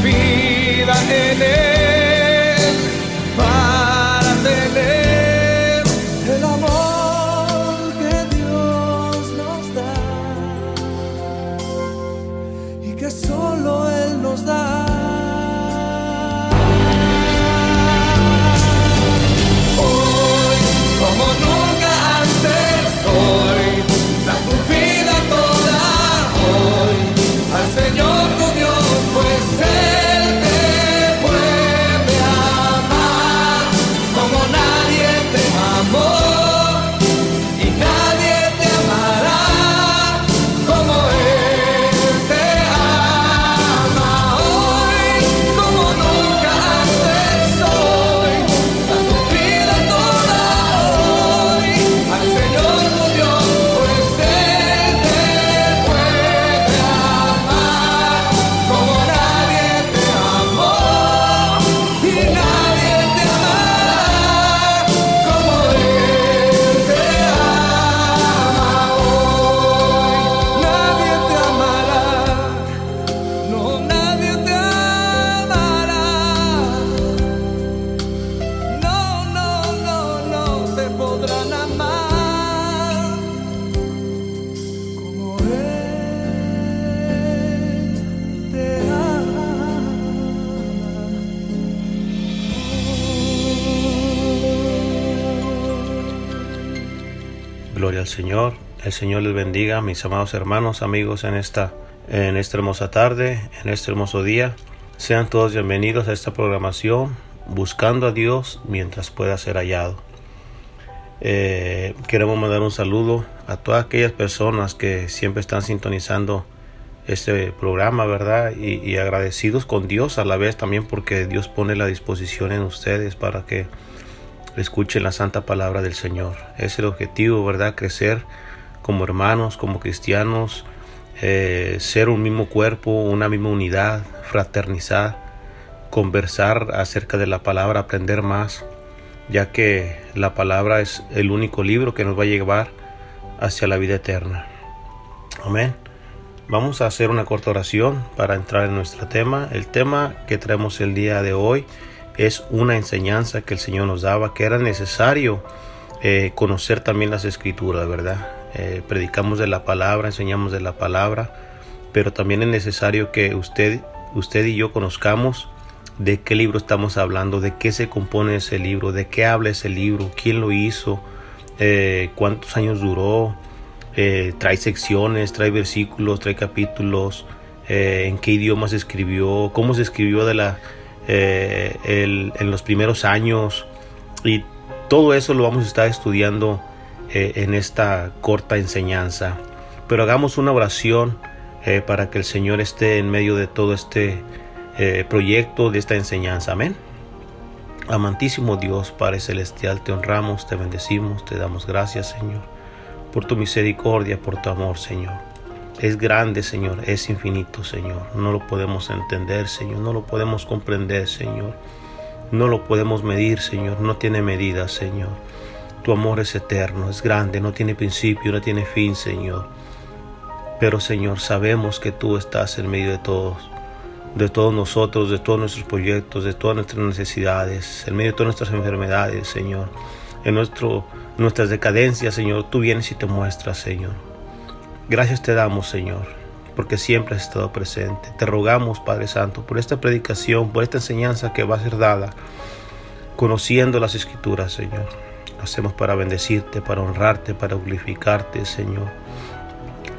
Señor. El Señor les bendiga, mis amados hermanos, amigos, en esta, en esta hermosa tarde, en este hermoso día. Sean todos bienvenidos a esta programación, buscando a Dios mientras pueda ser hallado. Eh, queremos mandar un saludo a todas aquellas personas que siempre están sintonizando este programa, ¿verdad? Y, y, agradecidos con Dios a la vez también porque Dios pone la disposición en ustedes para que escuchen la santa palabra del Señor. Es el objetivo, ¿verdad? Crecer como hermanos, como cristianos, eh, ser un mismo cuerpo, una misma unidad, fraternizar, conversar acerca de la palabra, aprender más, ya que la palabra es el único libro que nos va a llevar hacia la vida eterna. Amén. Vamos a hacer una corta oración para entrar en nuestro tema. El tema que traemos el día de hoy es una enseñanza que el Señor nos daba, que era necesario eh, conocer también las escrituras, ¿verdad? Eh, predicamos de la palabra, enseñamos de la palabra, pero también es necesario que usted, usted y yo conozcamos de qué libro estamos hablando, de qué se compone ese libro, de qué habla ese libro, quién lo hizo, eh, cuántos años duró, trae secciones, trae versículos, trae capítulos, en qué idioma se escribió, cómo se escribió de la eh, en los primeros años y todo eso lo vamos a estar estudiando eh, en esta corta enseñanza. Pero hagamos una oración eh, para que el Señor esté en medio de todo este eh, proyecto de esta enseñanza. Amén. Amantísimo Dios, Padre Celestial, te honramos, te bendecimos, te damos gracias, Señor, por tu misericordia, por tu amor, Señor. Es grande, Señor, es infinito, Señor. No lo podemos entender, Señor, no lo podemos comprender, Señor. No lo podemos medir, Señor, no tiene medida, Señor. Tu amor es eterno, es grande, no tiene principio, no tiene fin, Señor. Pero, Señor, sabemos que tú estás en medio de todos de todos nosotros, de todos nuestros proyectos, de todas nuestras necesidades, en medio de todas nuestras enfermedades, Señor. En nuestro, nuestras decadencias, Señor, tú vienes y te muestras, Señor. Gracias te damos, Señor, porque siempre has estado presente. Te rogamos, Padre Santo, por esta predicación, por esta enseñanza que va a ser dada, conociendo las Escrituras, Señor. Hacemos para bendecirte, para honrarte, para glorificarte, Señor.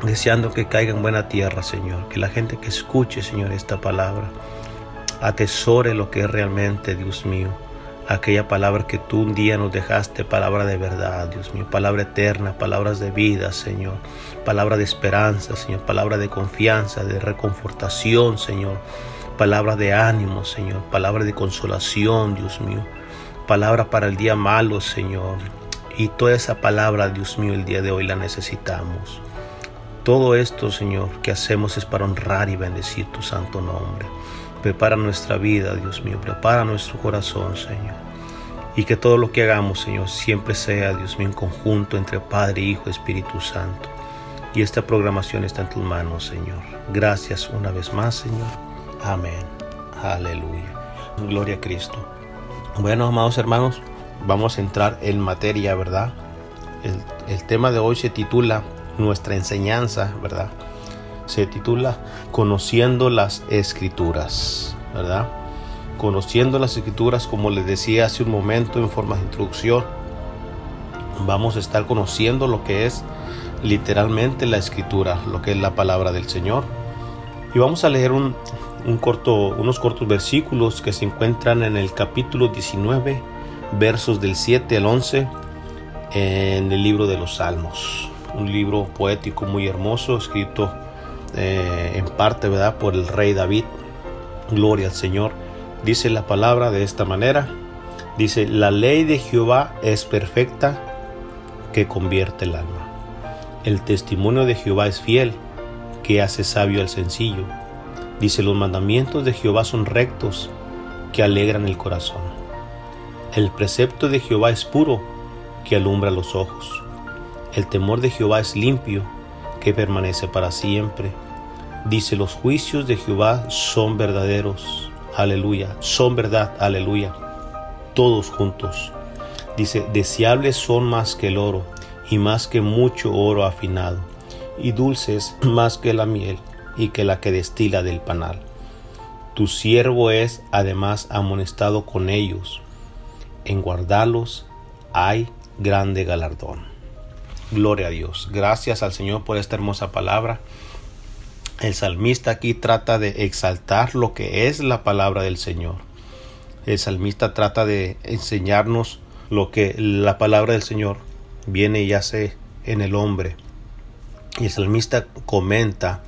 Deseando que caiga en buena tierra, Señor, que la gente que escuche, Señor, esta palabra, atesore lo que es realmente, Dios mío, aquella palabra que tú un día nos dejaste, palabra de verdad, Dios mío, palabra eterna, palabras de vida, Señor, palabra de esperanza, Señor, palabra de confianza, de reconfortación, Señor, palabra de ánimo, Señor, palabra de consolación, Dios mío, palabra para el día malo, Señor. Y toda esa palabra, Dios mío, el día de hoy la necesitamos. Todo esto, Señor, que hacemos es para honrar y bendecir tu santo nombre. Prepara nuestra vida, Dios mío, prepara nuestro corazón, Señor. Y que todo lo que hagamos, Señor, siempre sea, Dios mío, en conjunto entre Padre, Hijo Espíritu Santo. Y esta programación está en tus manos, Señor. Gracias una vez más, Señor. Amén. Aleluya. Gloria a Cristo. Bueno, amados hermanos, vamos a entrar en materia, ¿verdad? El, el tema de hoy se titula nuestra enseñanza, ¿verdad? Se titula Conociendo las Escrituras, ¿verdad? Conociendo las Escrituras, como les decía hace un momento en forma de introducción, vamos a estar conociendo lo que es literalmente la Escritura, lo que es la palabra del Señor. Y vamos a leer un, corto, unos cortos versículos que se encuentran en el capítulo 19, versos del 7 al 11, en el libro de los Salmos un libro poético muy hermoso, escrito eh, en parte ¿verdad? por el rey David. Gloria al Señor. Dice la palabra de esta manera. Dice, la ley de Jehová es perfecta que convierte el alma. El testimonio de Jehová es fiel que hace sabio al sencillo. Dice, los mandamientos de Jehová son rectos que alegran el corazón. El precepto de Jehová es puro que alumbra los ojos. El temor de Jehová es limpio, que permanece para siempre. Dice, los juicios de Jehová son verdaderos. Aleluya. Son verdad. Aleluya. Todos juntos. Dice, deseables son más que el oro y más que mucho oro afinado, y dulces más que la miel y que la que destila del panal. Tu siervo es además amonestado con ellos. En guardarlos hay grande galardón. Gloria a Dios. Gracias al Señor por esta hermosa palabra. El salmista aquí trata de exaltar lo que es la palabra del Señor. El salmista trata de enseñarnos lo que la palabra del Señor viene y hace en el hombre. Y el salmista comenta,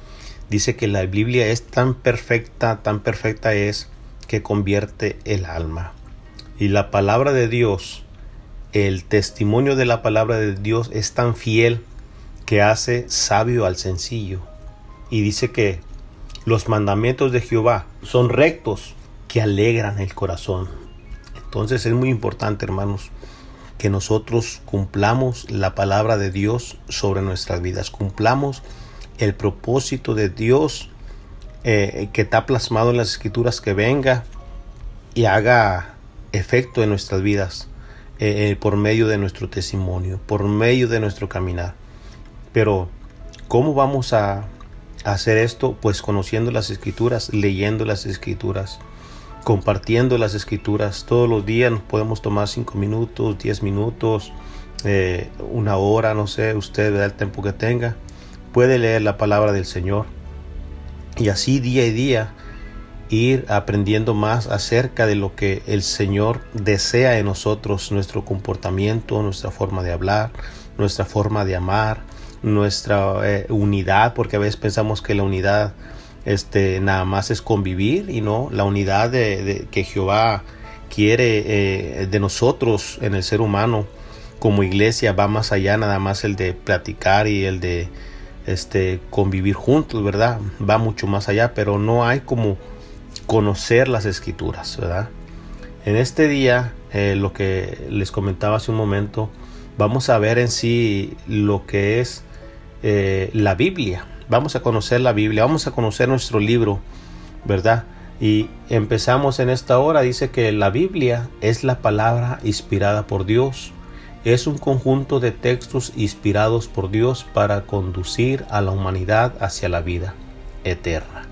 dice que la Biblia es tan perfecta, tan perfecta es que convierte el alma. Y la palabra de Dios el testimonio de la palabra de Dios es tan fiel que hace sabio al sencillo. Y dice que los mandamientos de Jehová son rectos que alegran el corazón. Entonces es muy importante, hermanos, que nosotros cumplamos la palabra de Dios sobre nuestras vidas, cumplamos el propósito de Dios eh, que está plasmado en las escrituras, que venga y haga efecto en nuestras vidas. Eh, eh, por medio de nuestro testimonio, por medio de nuestro caminar. Pero, ¿cómo vamos a hacer esto? Pues conociendo las escrituras, leyendo las escrituras, compartiendo las escrituras. Todos los días nos podemos tomar cinco minutos, diez minutos, una hora, no sé, usted da el tiempo que tenga. Puede leer la palabra del Señor. Y así día y día ir aprendiendo más acerca de lo que el Señor desea en nosotros, nuestro comportamiento, nuestra forma de hablar, nuestra forma de amar, nuestra eh, unidad, porque a veces pensamos que la unidad este, nada más es convivir y no la unidad de, que Jehová quiere eh, de nosotros en el ser humano como iglesia va más allá nada más el de platicar y el de este convivir juntos, ¿verdad? Va mucho más allá, pero no hay como conocer las escrituras, ¿verdad? En este día, eh, lo que les comentaba hace un momento, vamos a ver en sí lo que es eh, la Biblia. Vamos a conocer la Biblia, vamos a conocer nuestro libro, ¿verdad? Y empezamos en esta hora, dice que la Biblia es la palabra inspirada por Dios es un conjunto de textos inspirados por Dios para conducir a la humanidad hacia la vida eterna.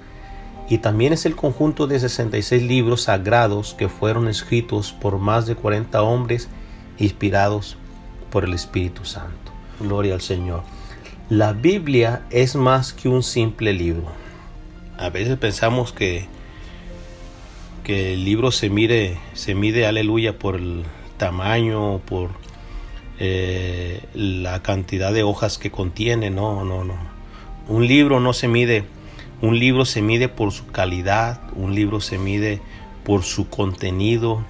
Y también es el conjunto de 66 libros sagrados que fueron escritos por más de 40 hombres inspirados por el Espíritu Santo. Gloria al Señor. La Biblia es más que un simple libro. A veces pensamos que, que el libro se mide, se mide, aleluya, por el tamaño, por eh, la cantidad de hojas que contiene, no, no, no. Un libro no se mide, un libro se mide por su calidad, un libro se mide por su contenido,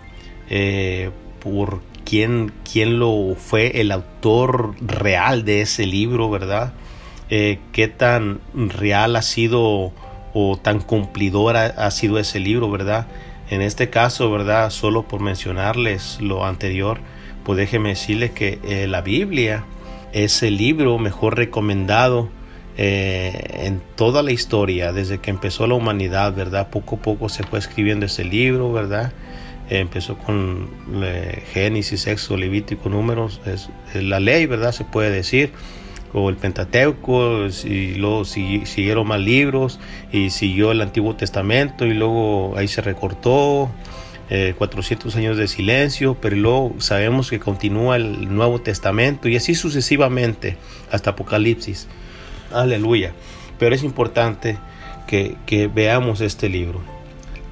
eh, por quién, quién lo fue el autor real de ese libro, ¿verdad? Eh, qué tan real ha sido o tan cumplidor ha, sido ese libro, ¿verdad? En este caso, ¿verdad? Solo por mencionarles lo anterior, pues déjeme decirle que eh, la Biblia es el libro mejor recomendado eh, en toda la historia, desde que empezó la humanidad, ¿verdad? Poco a poco se fue escribiendo ese libro, ¿verdad? empezó con Génesis, Éxodo, Levítico, Números, es, la ley, ¿verdad? Se puede decir, o el Pentateuco, y luego siguieron más libros, y siguió el Antiguo Testamento, y luego ahí se recortó, 400 eh, años de silencio, pero luego sabemos que continúa el Nuevo Testamento y así sucesivamente hasta Apocalipsis. Aleluya. Pero es importante que, que veamos este libro.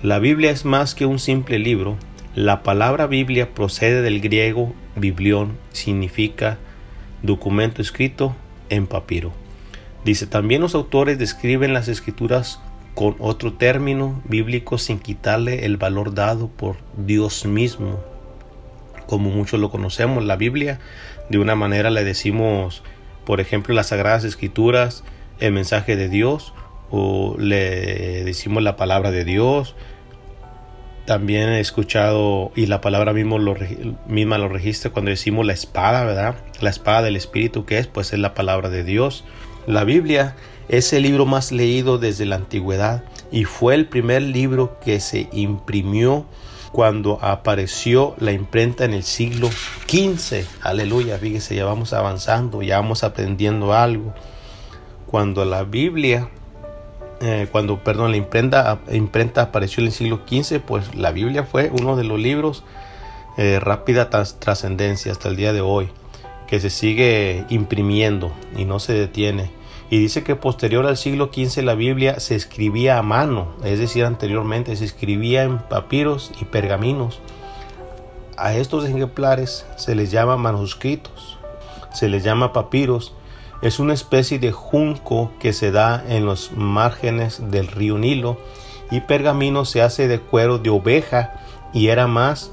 La Biblia es más que un simple libro. La palabra Biblia procede del griego biblión, significa documento escrito en papiro. Dice, también los autores describen las escrituras con otro término bíblico sin quitarle el valor dado por Dios mismo. Como muchos lo conocemos, la Biblia, de una manera le decimos, por ejemplo, las Sagradas Escrituras, el mensaje de Dios, o le decimos la palabra de Dios. También he escuchado, y la palabra mismo lo, misma lo registra cuando decimos la espada, ¿verdad? La espada del Espíritu, que es? Pues es la palabra de Dios. La Biblia es el libro más leído desde la antigüedad y fue el primer libro que se imprimió cuando apareció la imprenta en el siglo XV. Aleluya, fíjese, ya vamos avanzando, ya vamos aprendiendo algo. Cuando la Biblia, eh, cuando, perdón, la imprenta, imprenta apareció en el siglo XV, pues la Biblia fue uno de los libros eh, rápida trascendencia hasta el día de hoy, que se sigue imprimiendo y no se detiene y dice que posterior al siglo XV la Biblia se escribía a mano, es decir, anteriormente se escribía en papiros y pergaminos. A estos ejemplares se les llama manuscritos, se les llama papiros. Es una especie de junco que se da en los márgenes del río Nilo y pergamino se hace de cuero de oveja y era más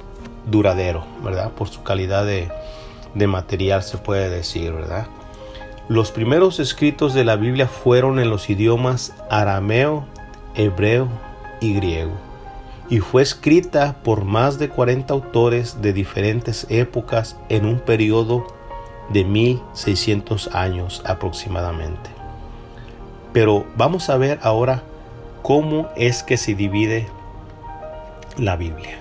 duradero, ¿verdad? Por su calidad de, de material se puede decir, ¿verdad? Los primeros escritos de la Biblia fueron en los idiomas arameo, hebreo y griego, y fue escrita por más de 40 autores de diferentes épocas en un periodo de 1600 años aproximadamente. Pero vamos a ver ahora cómo es que se divide la Biblia.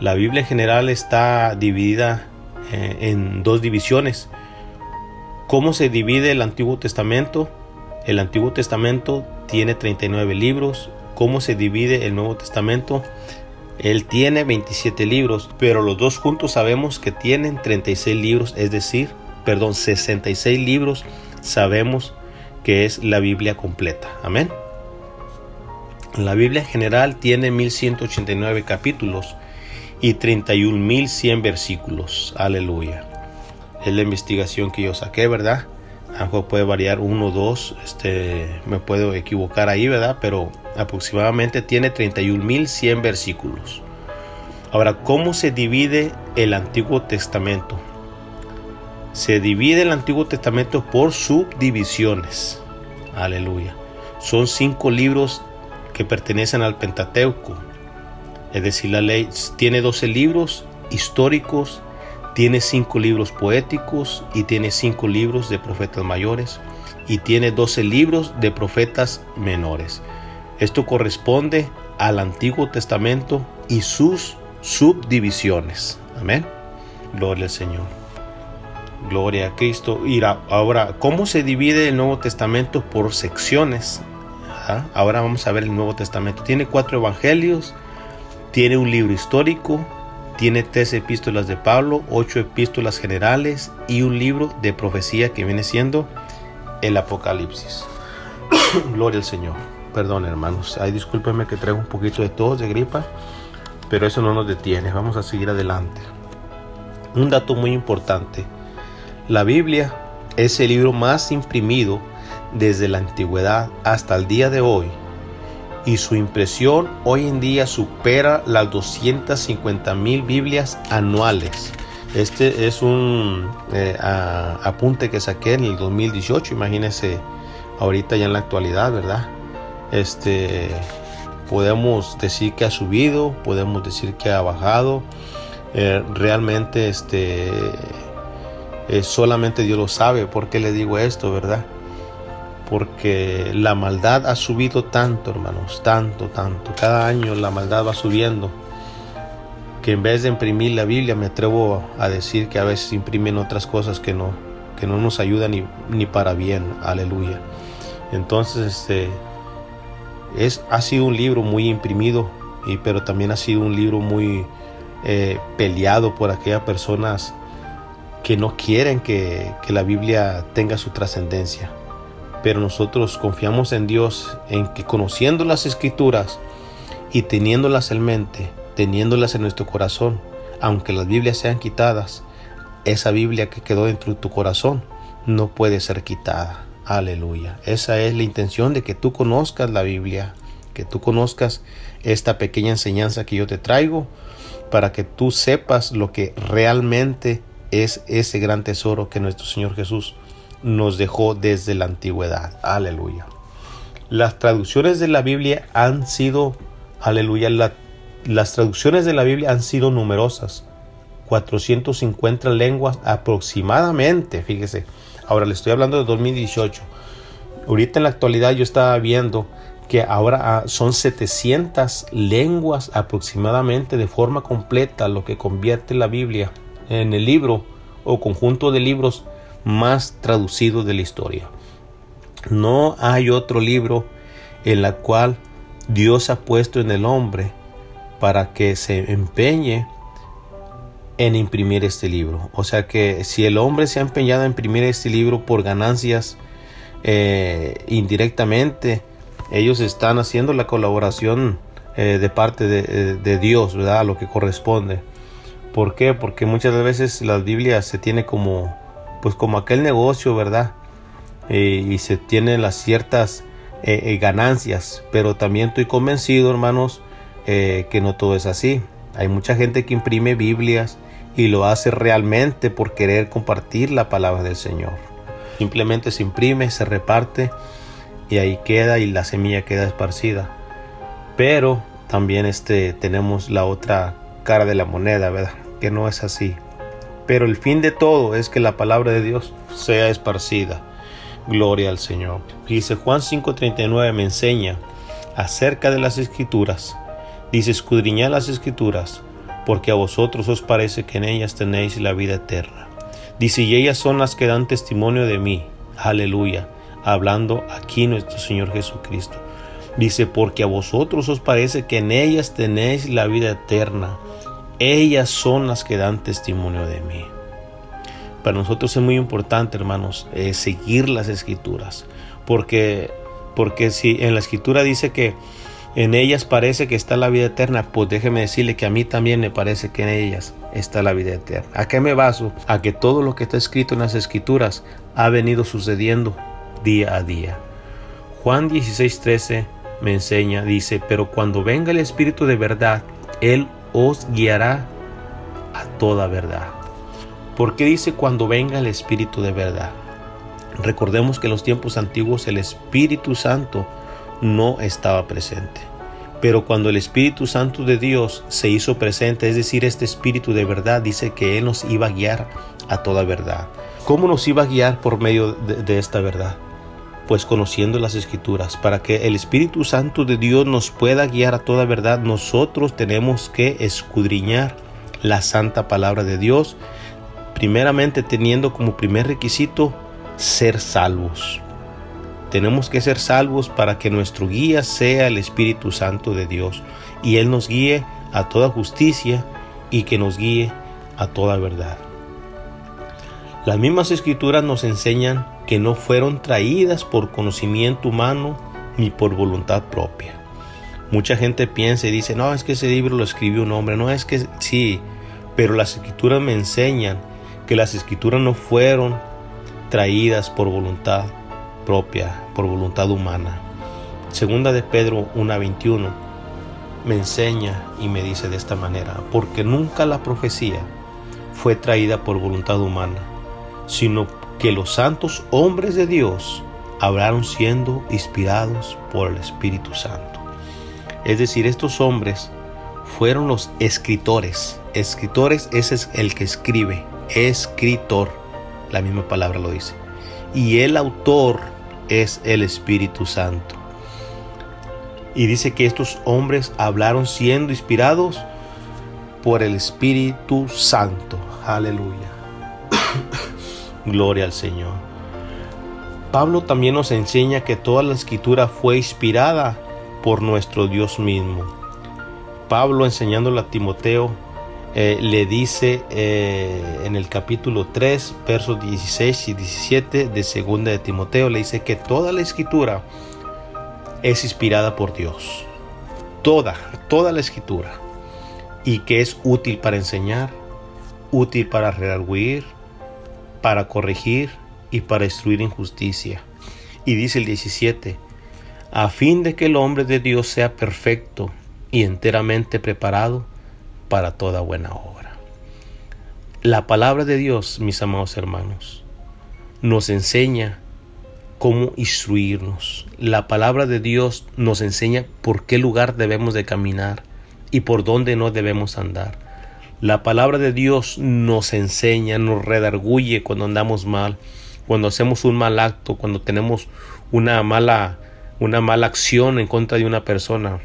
La Biblia en general está dividida eh, en dos divisiones ¿Cómo se divide el Antiguo Testamento? El Antiguo Testamento tiene 39 libros. ¿Cómo se divide el Nuevo Testamento? Él tiene 27 libros, pero los dos juntos sabemos que tienen 36 libros, es decir, perdón, 66 libros. Sabemos que es la Biblia completa. Amén. La Biblia general tiene 1189 capítulos y 31100 versículos. Aleluya es la investigación que yo saqué, ¿verdad? A puede variar uno o dos, este, me puedo equivocar ahí, ¿verdad? Pero aproximadamente tiene 31.100 versículos. Ahora, ¿cómo se divide el Antiguo Testamento? Se divide el Antiguo Testamento por subdivisiones. Aleluya. Son cinco libros que pertenecen al Pentateuco. Es decir, la ley tiene 12 libros históricos, tiene cinco libros poéticos y tiene cinco libros de profetas mayores y tiene 12 libros de profetas menores. Esto corresponde al Antiguo Testamento y sus subdivisiones. Amén. Gloria al Señor. Gloria a Cristo. Y ahora, ¿cómo se divide el Nuevo Testamento por secciones? Ahora vamos a ver el Nuevo Testamento. Tiene cuatro evangelios, tiene un libro histórico, tiene tres epístolas de Pablo, ocho epístolas generales y un libro de profecía que viene siendo el Apocalipsis. Gloria al Señor. Perdón, hermanos. Ay, discúlpenme que traigo un poquito de tos, de gripa, pero eso no nos detiene. Vamos a seguir adelante. Un dato muy importante. La Biblia es el libro más imprimido desde la antigüedad hasta el día de hoy y su impresión hoy en día supera las 250 mil Biblias anuales. Este es un eh, apunte que saqué en el 2018, imagínense ahorita ya en la actualidad, ¿verdad? Este, podemos decir que ha subido, podemos decir que ha bajado. Eh, realmente este, eh, solamente Dios lo sabe. ¿Por qué le digo esto, verdad? Porque la maldad ha subido tanto, hermanos, tanto, tanto. Cada año la maldad va subiendo. Que en vez de imprimir la Biblia, me atrevo a decir que a veces imprimen otras cosas que no, que no nos ayudan ni, ni para bien. Aleluya. Entonces, este, es, ha sido un libro muy imprimido, y, pero también ha sido un libro muy eh, peleado por aquellas personas que no quieren que, que la Biblia tenga su trascendencia pero nosotros confiamos en Dios, en que conociendo las escrituras y teniéndolas en mente, teniéndolas en nuestro corazón, aunque las Biblias sean quitadas, esa Biblia que quedó dentro de tu corazón no puede ser quitada. Aleluya. Esa es la intención de que tú conozcas la Biblia, que tú conozcas esta pequeña enseñanza que yo te traigo, para que tú sepas lo que realmente es ese gran tesoro que nuestro Señor Jesús nos dejó desde la antigüedad. Aleluya. Las traducciones de la Biblia han sido, aleluya, las traducciones de la Biblia han sido numerosas. 450 lenguas aproximadamente, fíjese. Ahora le estoy hablando de 2018. Ahorita en la actualidad yo estaba viendo que ahora ah, son 700 lenguas aproximadamente de forma completa, lo que convierte la Biblia en el libro o conjunto de libros más traducido de la historia. No hay otro libro en la cual Dios ha puesto en el hombre para que se empeñe en imprimir este libro. O sea que si el hombre se ha empeñado en imprimir este libro por ganancias eh, indirectamente, ellos están haciendo la colaboración eh, de parte de, de, Dios, ¿verdad? A lo que corresponde. ¿Por qué? Porque muchas veces las Biblias se tiene como pues como aquel negocio, ¿verdad? Eh, y se tienen las ciertas eh, eh, ganancias, pero también estoy convencido, hermanos, que no todo es así. Hay mucha gente que imprime Biblias y lo hace realmente por querer compartir la palabra del Señor. Simplemente se imprime, se reparte y ahí queda y la semilla queda esparcida. Pero también este, tenemos la otra cara de la moneda, ¿verdad? Que no es así. Pero el fin de todo es que la palabra de Dios sea esparcida. Gloria al Señor. Dice Juan 5:39 me enseña acerca de las escrituras. Dice, escudriñad las escrituras, porque a vosotros os parece que en ellas tenéis la vida eterna. Dice, y ellas son las que dan testimonio de mí. Aleluya. Hablando aquí nuestro Señor Jesucristo. Dice, porque a vosotros os parece que en ellas tenéis la vida eterna ellas son las que dan testimonio de mí. Para nosotros es muy importante, hermanos, eh, seguir las escrituras, porque, porque si en la escritura dice que en ellas parece que está la vida eterna, pues déjeme decirle que a mí también me parece que en ellas está la vida eterna. ¿A qué me baso? A que todo lo que está escrito en las escrituras ha venido sucediendo día a día. Juan 16:13 me enseña, dice, pero cuando venga el Espíritu de verdad, Él os guiará a toda verdad. ¿Por qué dice cuando venga el Espíritu de verdad? Recordemos que en los tiempos antiguos el Espíritu Santo no estaba presente. Pero cuando el Espíritu Santo de Dios se hizo presente, es decir, este Espíritu de verdad, dice que Él nos iba a guiar a toda verdad. ¿Cómo nos iba a guiar por medio de, esta verdad? Pues conociendo las escrituras. Para que el Espíritu Santo de Dios nos pueda guiar a toda verdad, nosotros tenemos que escudriñar la santa palabra de Dios, primeramente teniendo como primer requisito ser salvos. Tenemos que ser salvos para que nuestro guía sea el Espíritu Santo de Dios y Él nos guíe a toda justicia y que nos guíe a toda verdad. Las mismas escrituras nos enseñan que no fueron traídas por conocimiento humano ni por voluntad propia. Mucha gente piensa y dice, no, es que ese libro lo escribió un hombre, no es que sí, pero las escrituras me enseñan que las escrituras no fueron traídas por voluntad propia, por voluntad humana. Segunda de Pedro 1.21 me enseña y me dice de esta manera, porque nunca la profecía fue traída por voluntad humana, sino que los santos hombres de Dios hablaron siendo inspirados por el Espíritu Santo. Es decir, estos hombres fueron los escritores. Escritores ese es el que escribe, escritor, la misma palabra lo dice. Y el autor es el Espíritu Santo. Y dice que estos hombres hablaron siendo inspirados por el Espíritu Santo. Aleluya. Gloria al Señor. Pablo también nos enseña que toda la escritura fue inspirada por nuestro Dios mismo. Pablo enseñándole a Timoteo eh, le dice eh, en el capítulo 3, versos 16 y 17 de segunda de Timoteo, le dice que toda la escritura es inspirada por Dios. Toda, toda la escritura. Y que es útil para enseñar, útil para redarguir, para corregir y para instruir injusticia. Y dice el 17, a fin de que el hombre de Dios sea perfecto y enteramente preparado para toda buena obra. La palabra de Dios, mis amados hermanos, nos enseña cómo instruirnos. La palabra de Dios nos enseña por qué lugar debemos de caminar y por dónde no debemos andar. La palabra de Dios nos enseña, nos redarguye cuando andamos mal, cuando hacemos un mal acto, cuando tenemos una mala una mala acción en contra de una persona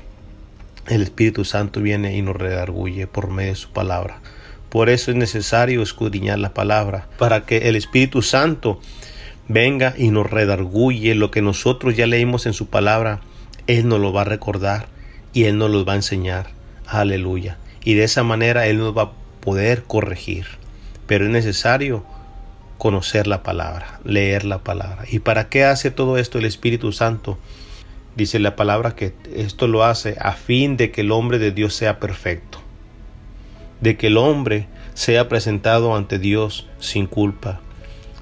el Espíritu Santo viene y nos redarguye por medio de su palabra. Por eso es necesario escudriñar la palabra, para que el Espíritu Santo venga y nos redarguye lo que nosotros ya leímos en su palabra. Él nos lo va a recordar y Él nos lo va a enseñar. Aleluya. Y de esa manera Él nos va a poder corregir. Pero es necesario conocer la palabra, leer la palabra. ¿Y para qué hace todo esto el Espíritu Santo? Dice la palabra que esto lo hace a fin de que el hombre de Dios sea perfecto, de que el hombre sea presentado ante Dios sin culpa,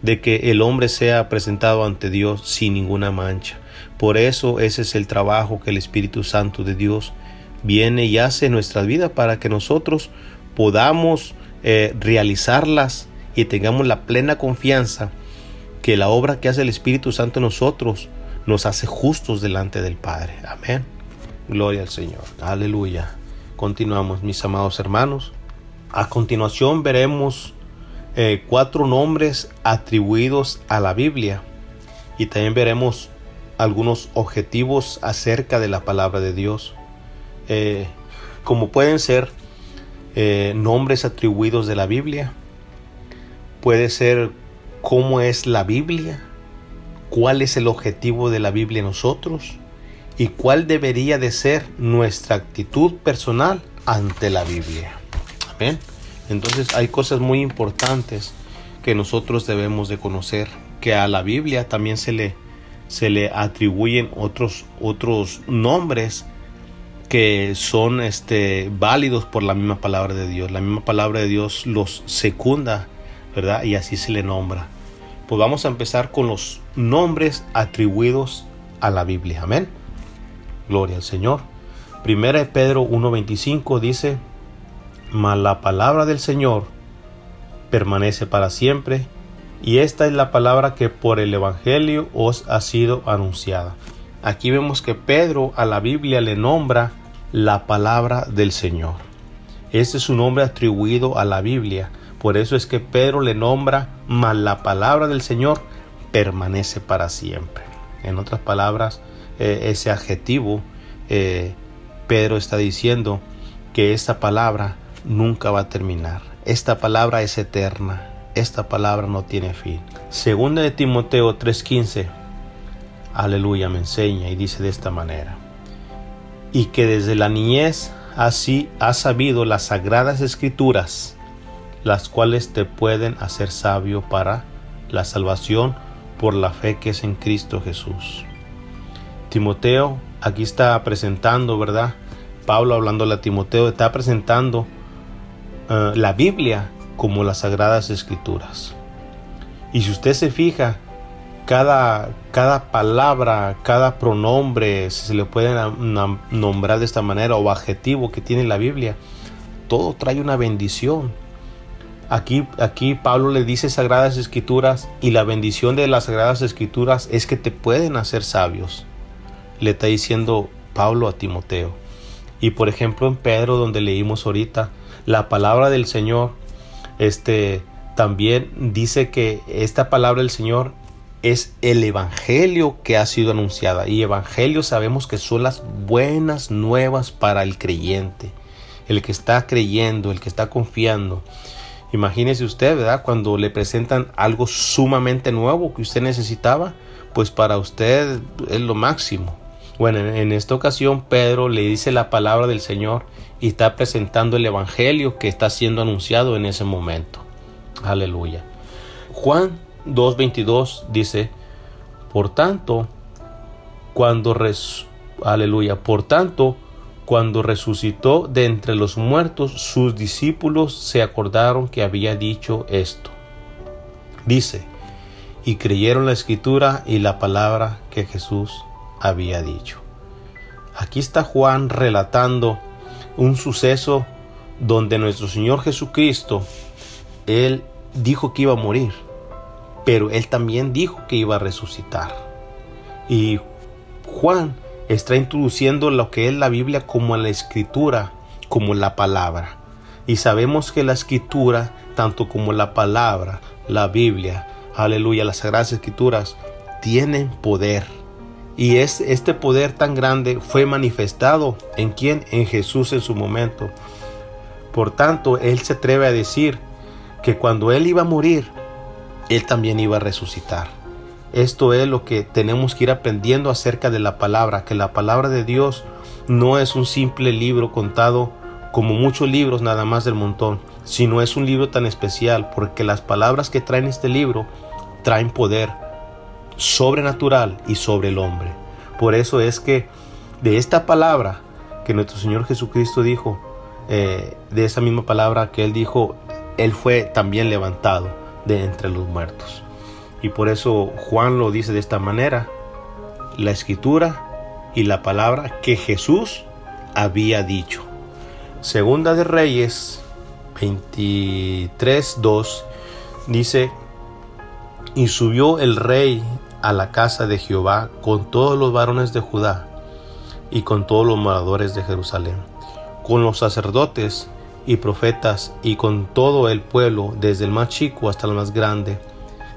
de que el hombre sea presentado ante Dios sin ninguna mancha. Por eso ese es el trabajo que el Espíritu Santo de Dios viene y hace en nuestra vida para que nosotros podamos eh, realizarlas y tengamos la plena confianza que la obra que hace el Espíritu Santo en nosotros nos hace justos delante del Padre. Amén. Gloria al Señor. Aleluya. Continuamos, mis amados hermanos. A continuación veremos eh, cuatro nombres atribuidos a la Biblia y también veremos algunos objetivos acerca de la palabra de Dios. Eh, como pueden ser eh, nombres atribuidos de la Biblia, puede ser cómo es la Biblia, cuál es el objetivo de la Biblia en nosotros y cuál debería de ser nuestra actitud personal ante la Biblia. Amén. Entonces hay cosas muy importantes que nosotros debemos de conocer, que a la Biblia también se le, se le atribuyen otros, otros nombres que son este, válidos por la misma palabra de Dios. La misma palabra de Dios los secunda, ¿verdad? Y así se le nombra. Pues vamos a empezar con los nombres atribuidos a la Biblia. Amén. Gloria al Señor. Primera de Pedro 1.25 dice, mas la palabra del Señor permanece para siempre, y esta es la palabra que por el Evangelio os ha sido anunciada. Aquí vemos que Pedro a la Biblia le nombra la palabra del Señor. Este es un nombre atribuido a la Biblia. Por eso es que Pedro le nombra, mas la palabra del Señor permanece para siempre. En otras palabras, eh, ese adjetivo, eh, Pedro está diciendo que esta palabra nunca va a terminar. Esta palabra es eterna. Esta palabra no tiene fin. Segunda de Timoteo 3:15. Aleluya me enseña y dice de esta manera. Y que desde la niñez así has sabido las sagradas escrituras, las cuales te pueden hacer sabio para la salvación por la fe que es en Cristo Jesús. Timoteo aquí está presentando, ¿verdad? Pablo hablando a Timoteo está presentando eh, la Biblia como las sagradas escrituras. Y si usted se fija, cada, cada palabra, cada pronombre, si se le puede nombrar de esta manera, o adjetivo que tiene la Biblia, todo trae una bendición. Aquí, aquí Pablo le dice sagradas escrituras y la bendición de las sagradas escrituras es que te pueden hacer sabios. Le está diciendo Pablo a Timoteo. Y por ejemplo en Pedro donde leímos ahorita, la palabra del Señor, este también dice que esta palabra del Señor es el evangelio que ha sido anunciada y evangelio sabemos que son las buenas nuevas para el creyente, el que está creyendo, el que está confiando. Imagínese usted, ¿verdad? Cuando le presentan algo sumamente nuevo que usted necesitaba, pues para usted es lo máximo. Bueno, en esta ocasión Pedro le dice la palabra del Señor y está presentando el Evangelio que está siendo anunciado en ese momento. Aleluya. Juan 2.22 dice, por tanto, cuando aleluya, por tanto, cuando resucitó de entre los muertos, sus discípulos se acordaron que había dicho esto. Dice, y creyeron la escritura y la palabra que Jesús había dicho. Aquí está Juan relatando un suceso donde nuestro Señor Jesucristo, Él dijo que iba a morir, pero Él también dijo que iba a resucitar. Y Juan está introduciendo lo que es la Biblia como la escritura, como la palabra. Y sabemos que la escritura, tanto como la palabra, la Biblia, aleluya, las sagradas escrituras, tienen poder y es, este poder tan grande fue manifestado en quien? En Jesús en su momento. Por tanto, Él se atreve a decir que cuando Él iba a morir, Él también iba a resucitar. Esto es lo que tenemos que ir aprendiendo acerca de la palabra, que la palabra de Dios no es un simple libro contado como muchos libros nada más del montón, sino es un libro tan especial porque las palabras que traen este libro traen poder, sobrenatural y sobre el hombre. Por eso es que de esta palabra que nuestro Señor Jesucristo dijo, eh, de esa misma palabra que Él dijo, Él fue también levantado de entre los muertos. Y por eso Juan lo dice de esta manera, la escritura y la palabra que Jesús había dicho. Segunda de Reyes 23.2 dice, y subió el rey a la casa de Jehová con todos los varones de Judá y con todos los moradores de Jerusalén, con los sacerdotes y profetas y con todo el pueblo, desde el más chico hasta el más grande.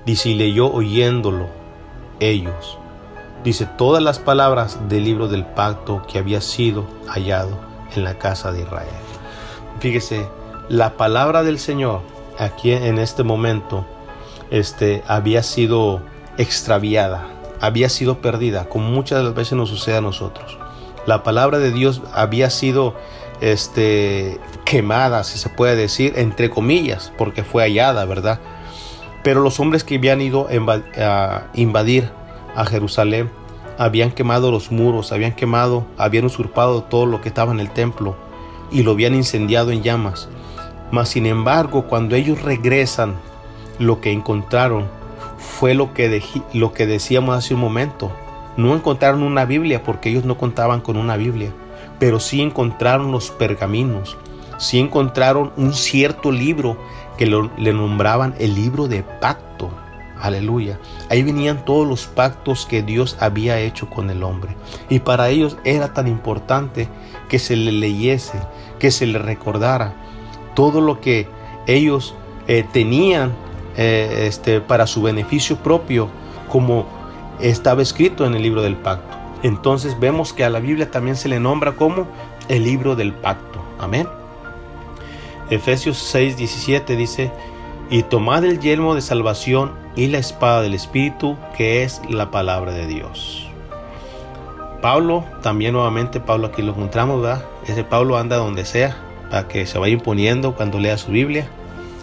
Dice, y leyó oyéndolo ellos. Dice todas las palabras del libro del pacto que había sido hallado en la casa de Israel. Fíjese, la palabra del Señor aquí en este momento este, había sido extraviada, había sido perdida, como muchas de las veces nos sucede a nosotros. La palabra de Dios había sido este, quemada, si se puede decir, entre comillas, porque fue hallada, ¿verdad? Pero los hombres que habían ido a invadir a Jerusalén habían quemado los muros, habían quemado, habían usurpado todo lo que estaba en el templo y lo habían incendiado en llamas. Mas sin embargo, cuando ellos regresan, lo que encontraron fue lo que, lo que decíamos hace un momento. No encontraron una Biblia porque ellos no contaban con una Biblia, pero sí encontraron los pergaminos, sí encontraron un cierto libro que le nombraban el libro de pacto. Aleluya. Ahí venían todos los pactos que Dios había hecho con el hombre. Y para ellos era tan importante que se le leyese, que se le recordara todo lo que ellos eh, tenían eh, este, para su beneficio propio, como estaba escrito en el libro del pacto. Entonces vemos que a la Biblia también se le nombra como el libro del pacto. Amén. Efesios 6, 17 dice, y tomad el yelmo de salvación y la espada del Espíritu, que es la palabra de Dios. Pablo, también nuevamente Pablo aquí lo encontramos, ¿verdad? Ese Pablo anda donde sea, para que se vaya imponiendo cuando lea su Biblia,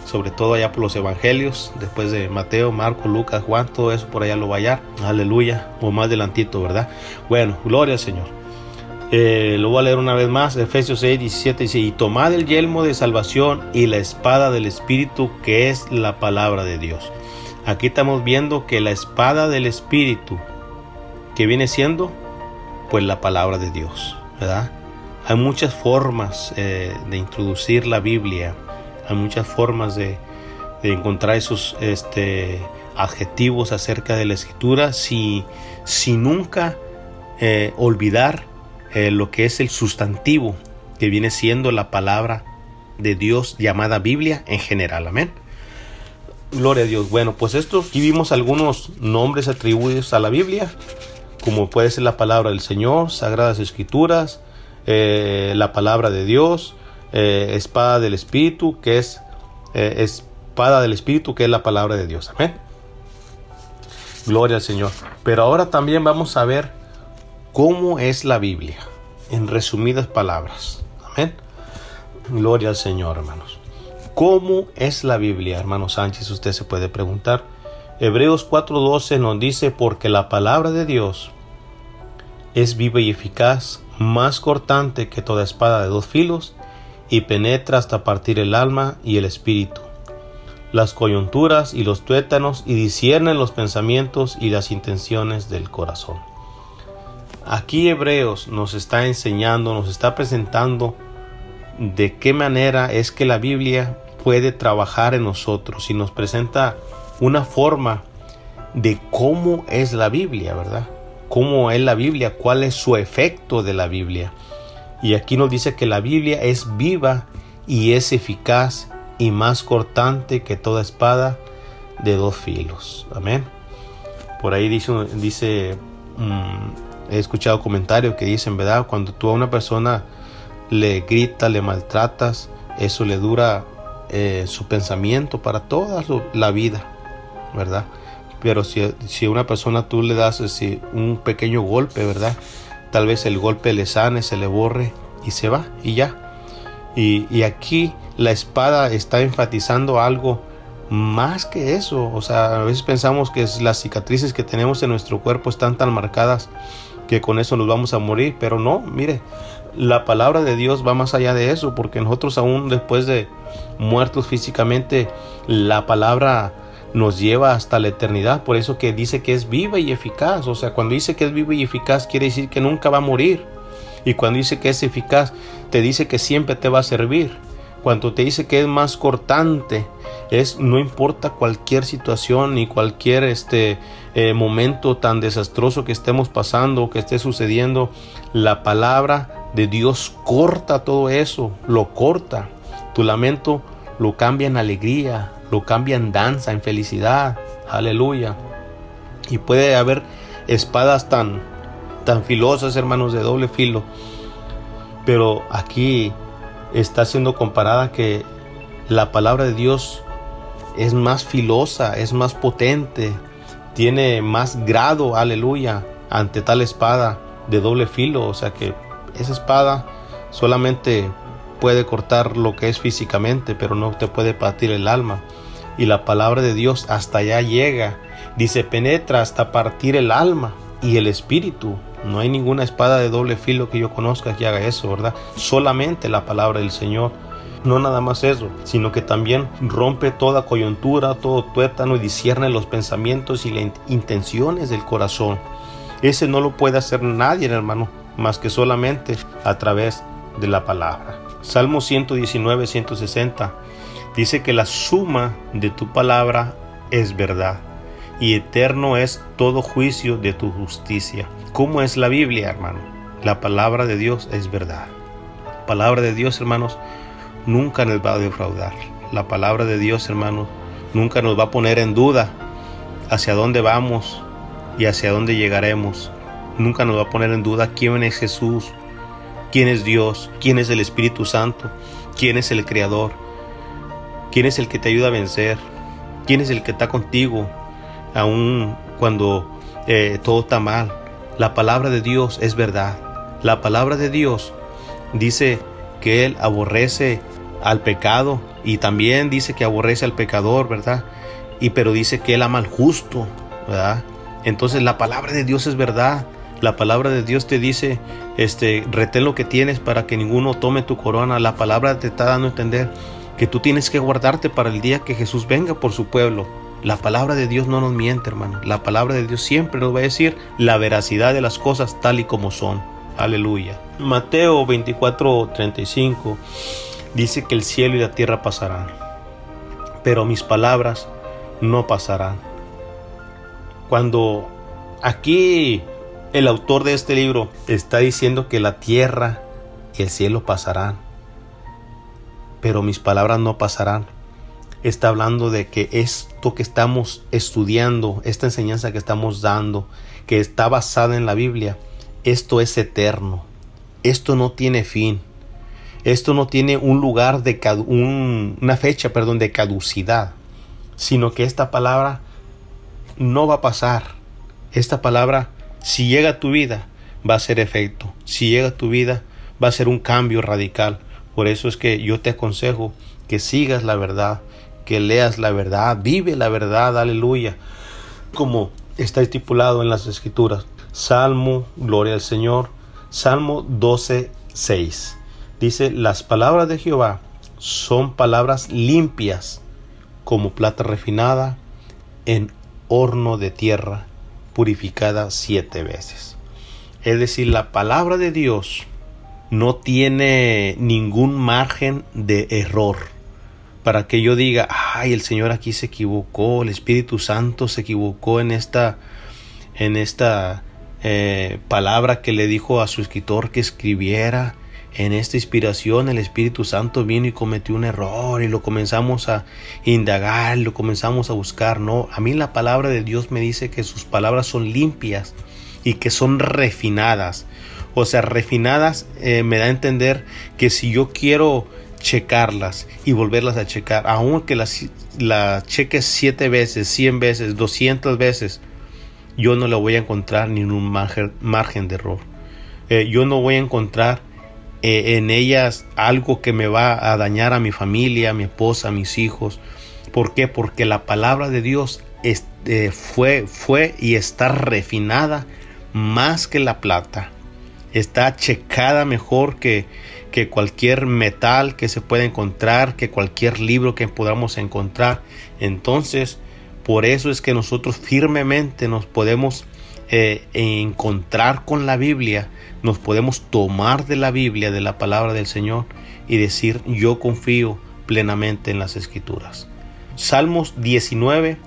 sobre todo allá por los evangelios, después de Mateo, Marco, Lucas, Juan, todo eso por allá lo va a hallar, aleluya, o más adelantito, ¿verdad? Bueno, gloria al Señor. Eh, lo voy a leer una vez más, Efesios 6, 17 dice, y tomad el yelmo de salvación y la espada del Espíritu, que es la palabra de Dios. Aquí estamos viendo que la espada del Espíritu, que viene siendo, pues la palabra de Dios, ¿verdad? Hay muchas formas eh, de introducir la Biblia, hay muchas formas de, encontrar esos este, adjetivos acerca de la escritura si, nunca eh, olvidar eh, lo que es el sustantivo que viene siendo la palabra de Dios llamada Biblia en general. Amén. Gloria a Dios. Bueno, pues esto aquí vimos algunos nombres atribuidos a la Biblia, como puede ser la palabra del Señor, Sagradas Escrituras, eh, la palabra de Dios, eh, espada del Espíritu, que es espada del Espíritu, que es la palabra de Dios. Amén. Gloria al Señor. Pero ahora también vamos a ver ¿Cómo es la Biblia? En resumidas palabras. Amén. Gloria al Señor, hermanos. ¿Cómo es la Biblia, hermano Sánchez? Usted se puede preguntar. Hebreos 4:12 nos dice, porque la palabra de Dios es viva y eficaz, más cortante que toda espada de dos filos, y penetra hasta partir el alma y el espíritu, las coyunturas y los tuétanos, y discierne los pensamientos y las intenciones del corazón. Aquí Hebreos nos está enseñando, nos está presentando de qué manera es que la Biblia puede trabajar en nosotros y nos presenta una forma de cómo es la Biblia, ¿verdad? ¿Cómo es la Biblia? ¿Cuál es su efecto de la Biblia? Y aquí nos dice que la Biblia es viva y es eficaz y más cortante que toda espada de dos filos. Amén. Por ahí dice, dice mm, He escuchado comentarios que dicen, ¿verdad? Cuando tú a una persona le gritas, le maltratas, eso le dura eh, su pensamiento para toda la vida, ¿verdad? Pero si, si una persona tú le das un pequeño golpe, ¿verdad? Tal vez el golpe le sane, se le borre y se va y ya. Y, y aquí la espada está enfatizando algo más que eso. O sea, a veces pensamos que las cicatrices que tenemos en nuestro cuerpo están tan marcadas que con eso nos vamos a morir, pero no, mire, la palabra de Dios va más allá de eso, porque nosotros aún después de muertos físicamente, la palabra nos lleva hasta la eternidad, por eso que dice que es viva y eficaz, o sea, cuando dice que es viva y eficaz quiere decir que nunca va a morir, y cuando dice que es eficaz, te dice que siempre te va a servir. Cuando te dice que es más cortante, es no importa cualquier situación ni cualquier este eh, momento tan desastroso que estemos pasando, que esté sucediendo, la palabra de Dios corta todo eso, lo corta. Tu lamento lo cambia en alegría, lo cambia en danza, en felicidad. Aleluya. Y puede haber espadas tan tan filosas, hermanos, de doble filo. Pero aquí está siendo comparada que la palabra de Dios es más filosa, es más potente, tiene más grado, aleluya, ante tal espada de doble filo. O sea que esa espada solamente puede cortar lo que es físicamente, pero no te puede partir el alma. Y la palabra de Dios hasta allá llega. Dice, penetra hasta partir el alma. y el espíritu. No hay ninguna espada de doble filo que yo conozca que haga eso, ¿verdad? Solamente la palabra del Señor. No nada más eso, sino que también rompe toda coyuntura, todo tuétano y discierne los pensamientos y las intenciones del corazón. Ese no lo puede hacer nadie, hermano, más que solamente a través de la palabra. Salmo 119, 160 dice que la suma de tu palabra es verdad y eterno es todo juicio de tu justicia. ¿Cómo es la Biblia, hermano? La palabra de Dios es verdad. La palabra de Dios, hermanos, nunca nos va a defraudar. La palabra de Dios, hermanos, nunca nos va a poner en duda hacia dónde vamos y hacia dónde llegaremos. Nunca nos va a poner en duda quién es Jesús, quién es Dios, quién es el Espíritu Santo, quién es el Creador, quién es el que te ayuda a vencer, quién es el que está contigo, aun cuando eh, todo está mal. La palabra de Dios es verdad. La palabra de Dios dice que Él aborrece al pecado y también dice que aborrece al pecador, ¿verdad? Y pero dice que Él ama al justo, ¿verdad? Entonces la palabra de Dios es verdad. La palabra de Dios te dice, este, retén lo que tienes para que ninguno tome tu corona. La palabra te está dando a entender que tú tienes que guardarte para el día que Jesús venga por su pueblo. La palabra de Dios no nos miente, hermano. La palabra de Dios siempre nos va a decir la veracidad de las cosas tal y como son. Aleluya. Mateo 24:35 dice que el cielo y la tierra pasarán, pero mis palabras no pasarán. Cuando aquí el autor de este libro está diciendo que la tierra y el cielo pasarán, pero mis palabras no pasarán está hablando de que esto que estamos estudiando, esta enseñanza que estamos dando, que está basada en la Biblia, esto es eterno. Esto no tiene fin. Esto no tiene un lugar de una fecha, perdón, de caducidad, sino que esta palabra no va a pasar. Esta palabra, si llega a tu vida, va a ser efecto. Si llega a tu vida, va a ser un cambio radical. Por eso es que yo te aconsejo que sigas la verdad, que leas la verdad, vive la verdad, aleluya, como está estipulado en las escrituras. Salmo, gloria al Señor, Salmo 12, 6. Dice, las palabras de Jehová son palabras limpias como plata refinada en horno de tierra purificada siete veces. Es decir, la palabra de Dios no tiene ningún margen de error para que yo diga, ay, el Señor aquí se equivocó, el Espíritu Santo se equivocó en esta, en esta eh, palabra que le dijo a su escritor que escribiera. En esta inspiración el Espíritu Santo vino y cometió un error y lo comenzamos a indagar, lo comenzamos a buscar. No, a mí la palabra de Dios me dice que sus palabras son limpias y que son refinadas. O sea, refinadas eh, me da a entender que si yo quiero checarlas y volverlas a checar, aunque las, las cheques siete veces, cien veces, doscientas veces, yo no la voy a encontrar ni un margen, de error. Eh, yo no voy a encontrar eh, en ellas algo que me va a dañar a mi familia, a mi esposa, a mis hijos. ¿Por qué? Porque la palabra de Dios eh, fue, fue y está refinada más que la plata. Está checada mejor que, que cualquier metal que se pueda encontrar, que cualquier libro que podamos encontrar. Entonces, por eso es que nosotros firmemente nos podemos eh, encontrar con la Biblia, nos podemos tomar de la Biblia, de la palabra del Señor y decir yo confío plenamente en las escrituras. Salmos 19,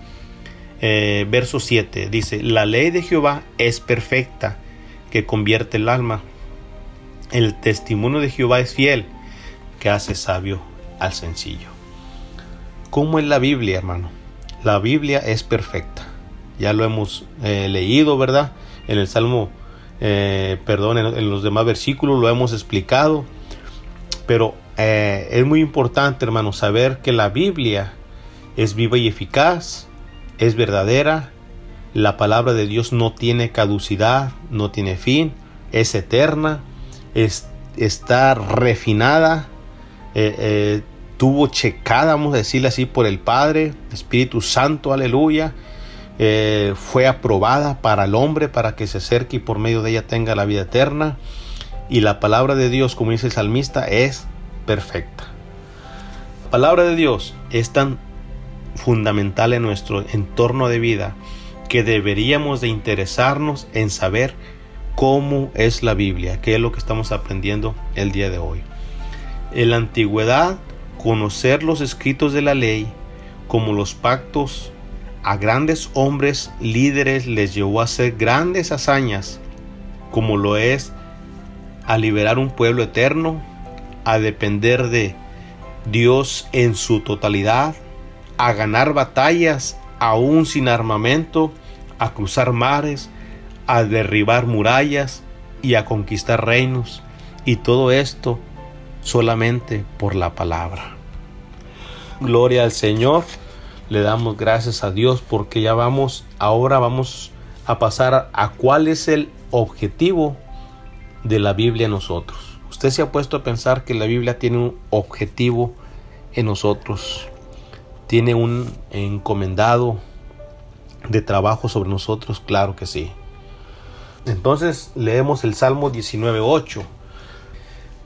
eh, verso 7 dice, la ley de Jehová es perfecta, que convierte el alma. El testimonio de Jehová es fiel, que hace sabio al sencillo. ¿Cómo es la Biblia, hermano? La Biblia es perfecta. Ya lo hemos eh, leído, ¿verdad? En el Salmo, eh, perdón, en, los demás versículos lo hemos explicado. Pero eh, es muy importante, hermano, saber que la Biblia es viva y eficaz, es verdadera. La palabra de Dios no tiene caducidad, no tiene fin, es eterna está refinada, tuvo checada, vamos a decirle así, por el Padre, Espíritu Santo, aleluya. Eh, fue aprobada para el hombre, para que se acerque y por medio de ella tenga la vida eterna. Y la palabra de Dios, como dice el salmista, es perfecta. La palabra de Dios es tan fundamental en nuestro entorno de vida que deberíamos de interesarnos en saber cómo es la Biblia, que es lo que estamos aprendiendo el día de hoy. En la antigüedad, conocer los escritos de la ley, como los pactos, a grandes hombres líderes les llevó a hacer grandes hazañas, como lo es a liberar un pueblo eterno, a depender de Dios en su totalidad, a ganar batallas aún sin armamento, a cruzar mares, a derribar murallas y a conquistar reinos. Y todo esto solamente por la palabra. Gloria al Señor. Le damos gracias a Dios porque ya vamos, ahora vamos a pasar a cuál es el objetivo de la Biblia en nosotros. Usted se ha puesto a pensar que la Biblia tiene un objetivo en nosotros. Tiene un encomendado de trabajo sobre nosotros, claro que sí. Entonces leemos el Salmo 19.8.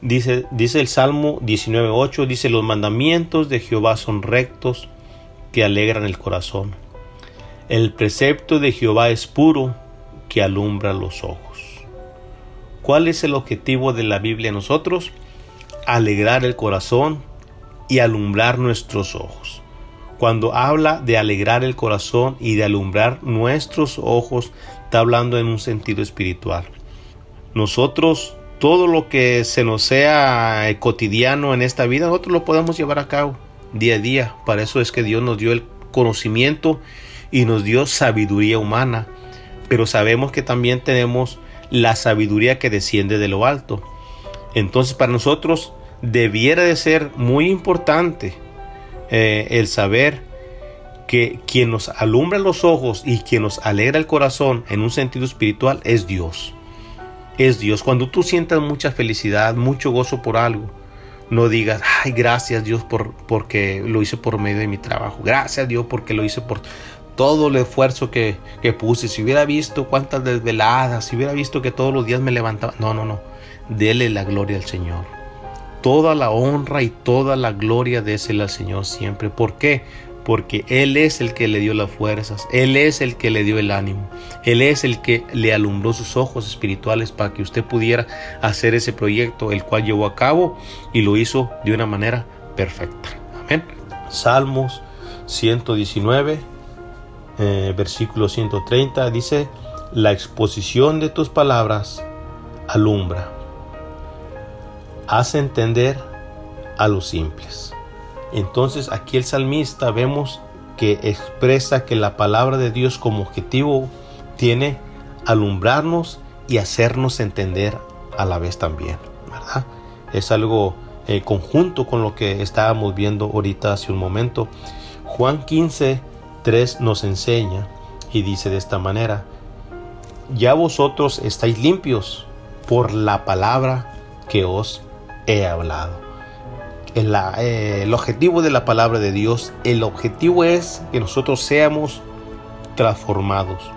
Dice, dice el Salmo 19.8, dice, los mandamientos de Jehová son rectos, que alegran el corazón. El precepto de Jehová es puro, que alumbra los ojos. ¿Cuál es el objetivo de la Biblia en nosotros? Alegrar el corazón y alumbrar nuestros ojos. Cuando habla de alegrar el corazón y de alumbrar nuestros ojos, está hablando en un sentido espiritual. Nosotros, todo lo que se nos sea cotidiano en esta vida, nosotros lo podemos llevar a cabo día a día. Para eso es que Dios nos dio el conocimiento y nos dio sabiduría humana. Pero sabemos que también tenemos la sabiduría que desciende de lo alto. Entonces para nosotros debiera de ser muy importante eh, el saber que quien nos alumbra los ojos y quien nos alegra el corazón en un sentido espiritual es Dios. Es Dios. Cuando tú sientas mucha felicidad, mucho gozo por algo, no digas, ay, gracias Dios por, porque lo hice por medio de mi trabajo. Gracias Dios porque lo hice por todo el esfuerzo que, que puse. Si hubiera visto cuántas desveladas, si hubiera visto que todos los días me levantaba. No, no, no. Dele la gloria al Señor toda la honra y toda la gloria désela al Señor siempre. ¿Por qué? Porque Él es el que le dio las fuerzas, Él es el que le dio el ánimo, Él es el que le alumbró sus ojos espirituales para que usted pudiera hacer ese proyecto, el cual llevó a cabo y lo hizo de una manera perfecta. Amén. Salmos 119, eh, versículo 130 dice, la exposición de tus palabras alumbra hace entender a los simples. Entonces aquí el salmista vemos que expresa que la palabra de Dios como objetivo tiene alumbrarnos y hacernos entender a la vez también, ¿verdad? Es algo eh, conjunto con lo que estábamos viendo ahorita hace un momento. Juan 15, 3 nos enseña y dice de esta manera, ya vosotros estáis limpios por la palabra que os he hablado. Eh, el, objetivo de la palabra de Dios, el objetivo es que nosotros seamos transformados.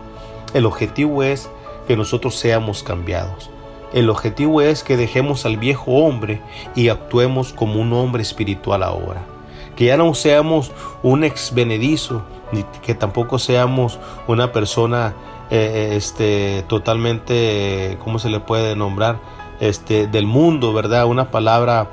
El objetivo es que nosotros seamos cambiados. El objetivo es que dejemos al viejo hombre y actuemos como un hombre espiritual ahora. Que ya no seamos un ex benedizo, ni que tampoco seamos una persona eh, este, totalmente, ¿cómo se le puede nombrar? este, del mundo, ¿verdad? Una palabra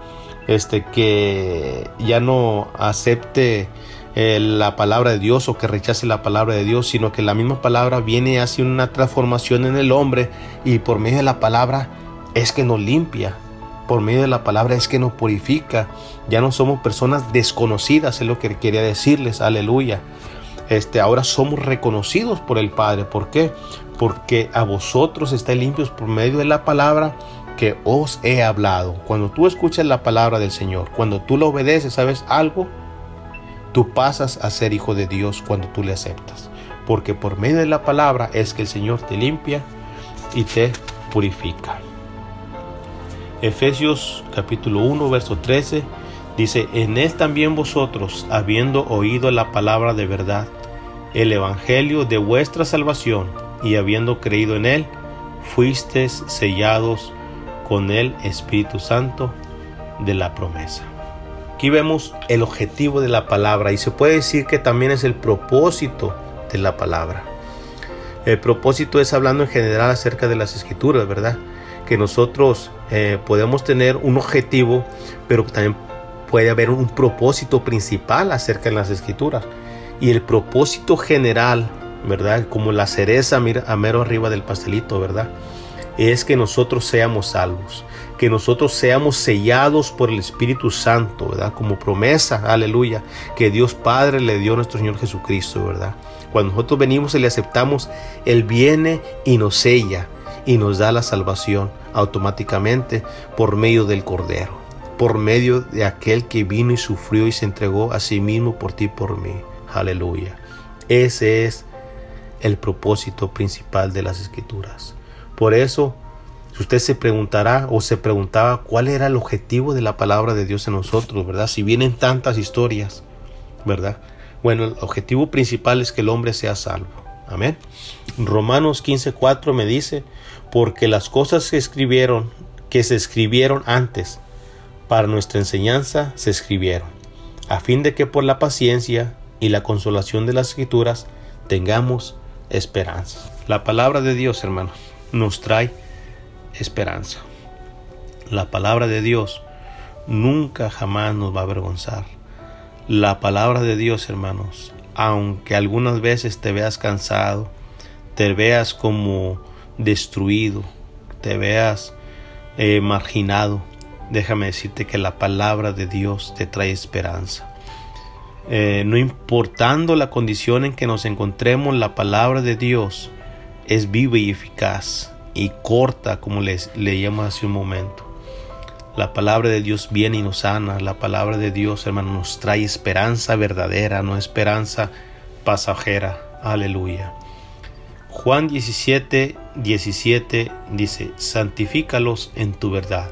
este, que ya no acepte eh, la palabra de Dios o que rechace la palabra de Dios, sino que la misma palabra viene y hace una transformación en el hombre y por medio de la palabra es que nos limpia, por medio de la palabra es que nos purifica. Ya no somos personas desconocidas, es lo que quería decirles, aleluya. Este, ahora somos reconocidos por el Padre. ¿Por qué? Porque a vosotros estáis limpios por medio de la palabra que os he hablado. Cuando tú escuchas la palabra del Señor, cuando tú lo obedeces, ¿sabes algo? Tú pasas a ser hijo de Dios cuando tú le aceptas. Porque por medio de la palabra es que el Señor te limpia y te purifica. Efesios capítulo 1, verso 13 dice, en él también vosotros, habiendo oído la palabra de verdad, el Evangelio de vuestra salvación, y habiendo creído en él, fuisteis sellados con el Espíritu Santo de la promesa. Aquí vemos el objetivo de la palabra y se puede decir que también es el propósito de la palabra. El propósito es hablando en general acerca de las escrituras, ¿verdad? Que nosotros eh, podemos tener un objetivo, pero también puede haber un propósito principal acerca de las escrituras. Y el propósito general, ¿verdad? Como la cereza a mero arriba del pastelito, ¿verdad? Es que nosotros seamos salvos, que nosotros seamos sellados por el Espíritu Santo, ¿verdad? Como promesa, aleluya, que Dios Padre le dio a nuestro Señor Jesucristo, ¿verdad? Cuando nosotros venimos y le aceptamos, Él viene y nos sella y nos da la salvación automáticamente por medio del Cordero, por medio de aquel que vino y sufrió y se entregó a sí mismo por ti y por mí. Aleluya. Ese es el propósito principal de las escrituras. Por eso, si usted se preguntará o se preguntaba cuál era el objetivo de la palabra de Dios en nosotros, ¿verdad? Si vienen tantas historias, ¿verdad? Bueno, el objetivo principal es que el hombre sea salvo. Amén. Romanos 15:4 me dice, porque las cosas que escribieron, que se escribieron antes, para nuestra enseñanza se escribieron, a fin de que por la paciencia y la consolación de las escrituras tengamos esperanza. La palabra de Dios, hermanos, nos trae esperanza. La palabra de Dios nunca jamás nos va a avergonzar. La palabra de Dios, hermanos, aunque algunas veces te veas cansado, te veas como destruido, te veas eh, marginado, déjame decirte que la palabra de Dios te trae esperanza. Eh, no importando la condición en que nos encontremos, la palabra de Dios es viva y eficaz y corta, como les leíamos hace un momento. La palabra de Dios viene y nos sana. La palabra de Dios, hermano, nos trae esperanza verdadera, no esperanza pasajera. Aleluya. Juan 17, 17 dice, santifícalos en tu verdad.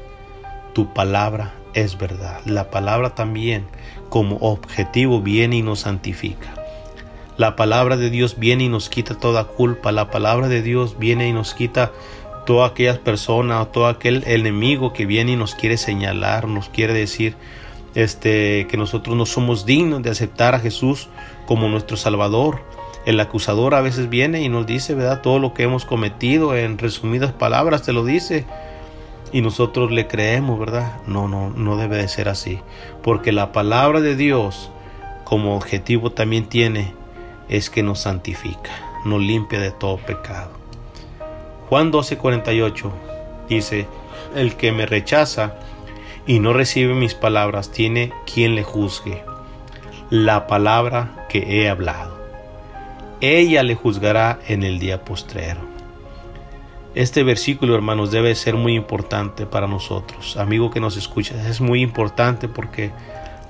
Tu palabra es verdad. La palabra también como objetivo viene y nos santifica. La palabra de Dios viene y nos quita toda culpa. La palabra de Dios viene y nos quita toda aquella persona o todo aquel enemigo que viene y nos quiere señalar, nos quiere decir este, que nosotros no somos dignos de aceptar a Jesús como nuestro Salvador. El acusador a veces viene y nos dice, ¿verdad? Todo lo que hemos cometido en resumidas palabras te lo dice. Y nosotros le creemos, ¿verdad? No, no, no debe de ser así. Porque la palabra de Dios como objetivo también tiene es que nos santifica, nos limpia de todo pecado. Juan 12:48 dice, el que me rechaza y no recibe mis palabras tiene quien le juzgue la palabra que he hablado. Ella le juzgará en el día postrero. Este versículo, hermanos, debe ser muy importante para nosotros. Amigo que nos escucha, es muy importante porque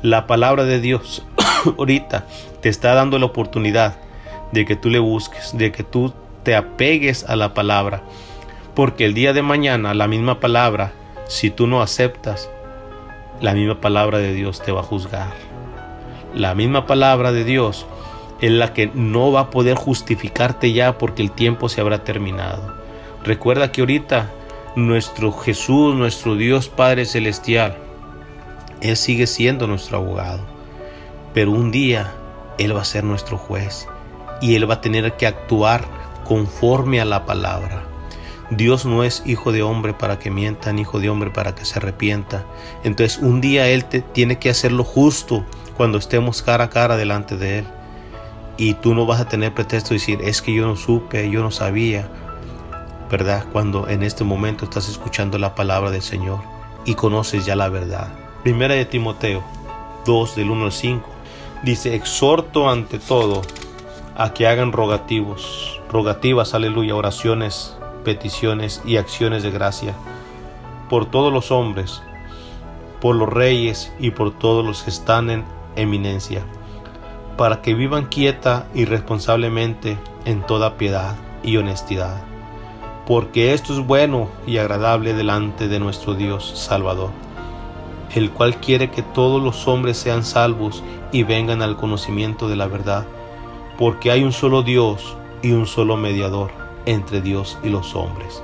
la palabra de Dios ahorita te está dando la oportunidad de que tú le busques, de que tú te apegues a la palabra. Porque el día de mañana la misma palabra, si tú no aceptas, la misma palabra de Dios te va a juzgar. La misma palabra de Dios es la que no va a poder justificarte ya porque el tiempo se habrá terminado. Recuerda que ahorita nuestro Jesús, nuestro Dios Padre Celestial, Él sigue siendo nuestro abogado. Pero un día Él va a ser nuestro juez y Él va a tener que actuar conforme a la palabra. Dios no es hijo de hombre para que mienta, ni hijo de hombre para que se arrepienta. Entonces un día Él te, tiene que hacer lo justo cuando estemos cara a cara delante de Él. Y tú no vas a tener pretexto de decir, es que yo no supe, yo no sabía. ¿Verdad? Cuando en este momento estás escuchando la palabra del Señor y conoces ya la verdad. Primera de Timoteo 2 del 1 al 5 dice, exhorto ante todo a que hagan rogativos, rogativas, aleluya, oraciones, peticiones y acciones de gracia por todos los hombres, por los reyes y por todos los que están en eminencia, para que vivan quieta y responsablemente en toda piedad y honestidad, porque esto es bueno y agradable delante de nuestro Dios Salvador, el cual quiere que todos los hombres sean salvos y vengan al conocimiento de la verdad porque hay un solo Dios y un solo mediador entre Dios y los hombres,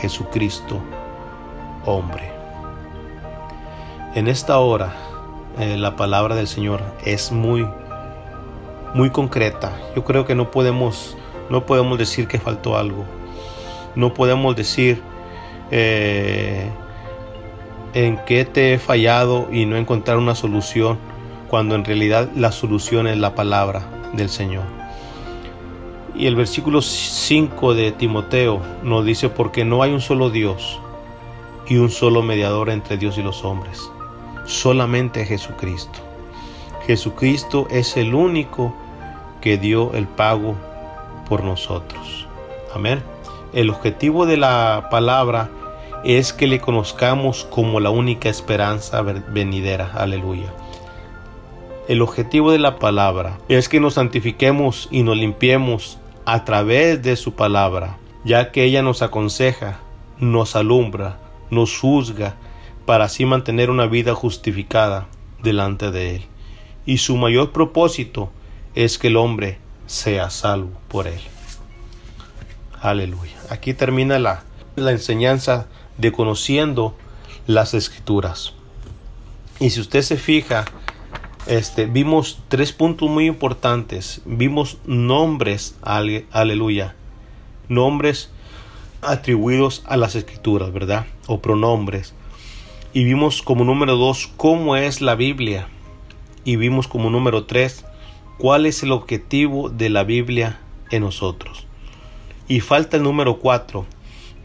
Jesucristo, hombre. En esta hora, eh, la palabra del Señor es muy, muy concreta. Yo creo que no podemos, no podemos decir que faltó algo. No podemos decir eh, en qué te he fallado y no encontrar una solución cuando en realidad la solución es la palabra del Señor. Y el versículo 5 de Timoteo nos dice, porque no hay un solo Dios y un solo mediador entre Dios y los hombres, solamente Jesucristo. Jesucristo es el único que dio el pago por nosotros. Amén. El objetivo de la palabra es que le conozcamos como la única esperanza venidera. Aleluya. El objetivo de la palabra es que nos santifiquemos y nos limpiemos a través de su palabra, ya que ella nos aconseja, nos alumbra, nos juzga, para así mantener una vida justificada delante de Él. Y su mayor propósito es que el hombre sea salvo por Él. Aleluya. Aquí termina la, la enseñanza de conociendo las escrituras. Y si usted se fija, este, vimos tres puntos muy importantes. Vimos nombres, aleluya, nombres atribuidos a las escrituras, ¿verdad? O pronombres. Y vimos como número dos cómo es la Biblia. Y vimos como número tres cuál es el objetivo de la Biblia en nosotros. Y falta el número cuatro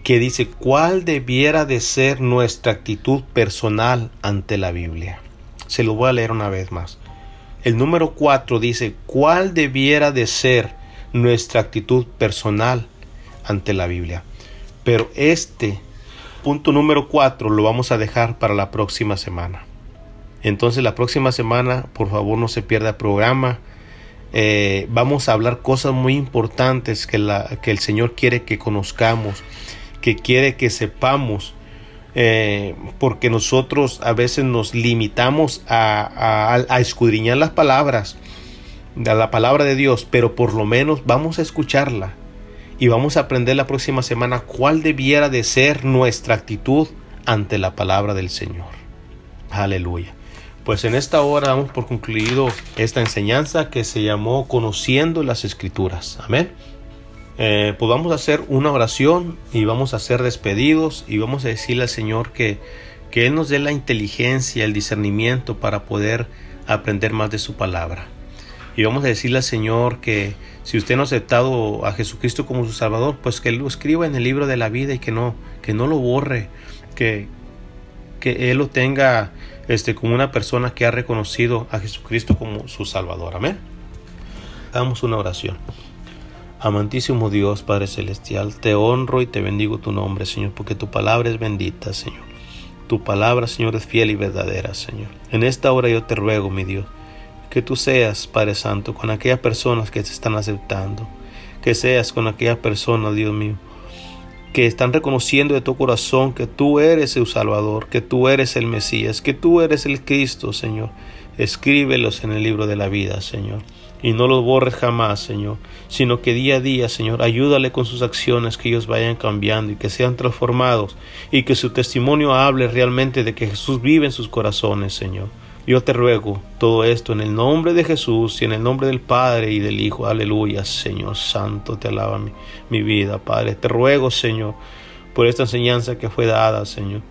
que dice cuál debiera de ser nuestra actitud personal ante la Biblia. Se lo voy a leer una vez más. El número 4 dice, ¿cuál debiera de ser nuestra actitud personal ante la Biblia? Pero este punto número 4 lo vamos a dejar para la próxima semana. Entonces la próxima semana, por favor, no se pierda el programa. Eh, vamos a hablar cosas muy importantes que, el Señor quiere que conozcamos, que quiere que sepamos eh, porque nosotros a veces nos limitamos a, escudriñar las palabras, a la palabra de Dios, pero por lo menos vamos a escucharla y vamos a aprender la próxima semana cuál debiera de ser nuestra actitud ante la palabra del Señor. Aleluya. Pues en esta hora damos por concluido esta enseñanza que se llamó Conociendo las Escrituras. Amén eh, podamos hacer una oración y vamos a ser despedidos y vamos a decirle al Señor que, que Él nos dé la inteligencia, el discernimiento para poder aprender más de su palabra. Y vamos a decirle al Señor que si usted no ha aceptado a Jesucristo como su Salvador, pues que lo escriba en el libro de la vida y que no, que no lo borre, que, que Él lo tenga este, como una persona que ha reconocido a Jesucristo como su Salvador. Amén. Hagamos una oración. Amantísimo Dios, Padre Celestial, te honro y te bendigo tu nombre, Señor, porque tu palabra es bendita, Señor. Tu palabra, Señor, es fiel y verdadera, Señor. En esta hora yo te ruego, mi Dios, que tú seas, Padre Santo, con aquellas personas que te están aceptando, que seas con aquellas personas, Dios mío, que están reconociendo de tu corazón que tú eres el Salvador, que tú eres el Mesías, que tú eres el Cristo, Señor. Escríbelos en el libro de la vida, Señor y no los borres jamás, Señor, sino que día a día, Señor, ayúdale con sus acciones, que ellos vayan cambiando y que sean transformados y que su testimonio hable realmente de que Jesús vive en sus corazones, Señor. Yo te ruego todo esto en el nombre de Jesús y en el nombre del Padre y del Hijo. Aleluya, Señor Santo, te alaba mi, mi vida, Padre. Te ruego, Señor, por esta enseñanza que fue dada, Señor.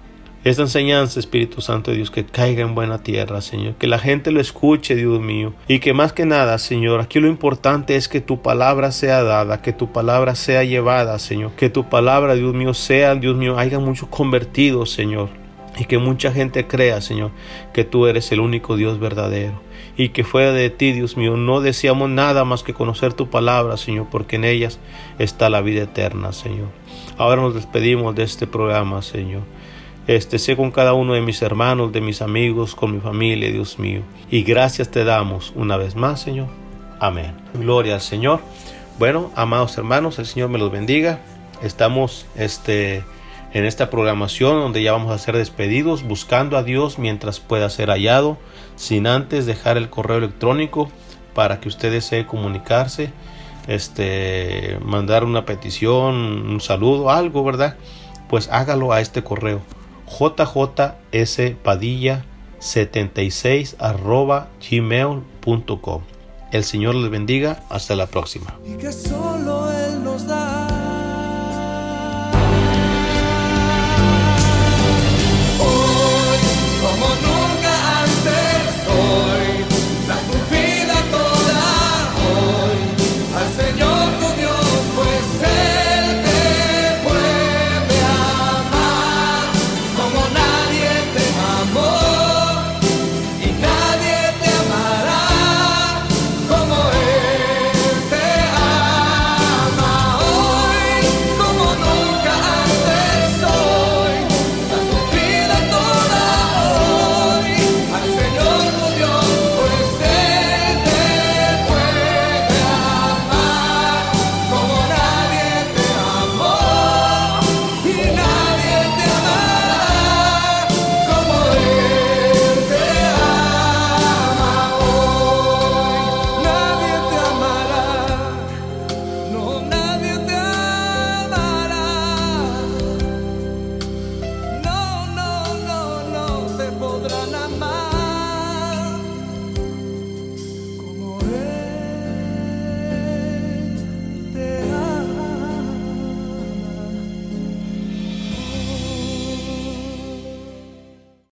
Esta enseñanza, Espíritu Santo de Dios, que caiga en buena tierra, Señor. Que la gente lo escuche, Dios mío. Y que más que nada, Señor, aquí lo importante es que tu palabra sea dada, que tu palabra sea llevada, Señor. Que tu palabra, Dios mío, sea, Dios mío, haya muchos convertidos, Señor. Y que mucha gente crea, Señor, que tú eres el único Dios verdadero. Y que fuera de ti, Dios mío, no deseamos nada más que conocer tu palabra, Señor, porque en ellas está la vida eterna, Señor. Ahora nos despedimos de este programa, Señor. Este, sé con cada uno de mis hermanos, de mis amigos, con mi familia, Dios mío. Y gracias te damos una vez más, Señor. Amén. Gloria al Señor. Bueno, amados hermanos, el Señor me los bendiga. Estamos este, en esta programación donde ya vamos a ser despedidos, buscando a Dios mientras pueda ser hallado, sin antes dejar el correo electrónico para que usted desee comunicarse, este, mandar una petición, un saludo, algo, ¿verdad? Pues hágalo a este correo jjspadilla76 arroba gmail.com. El Señor les bendiga. Hasta la próxima.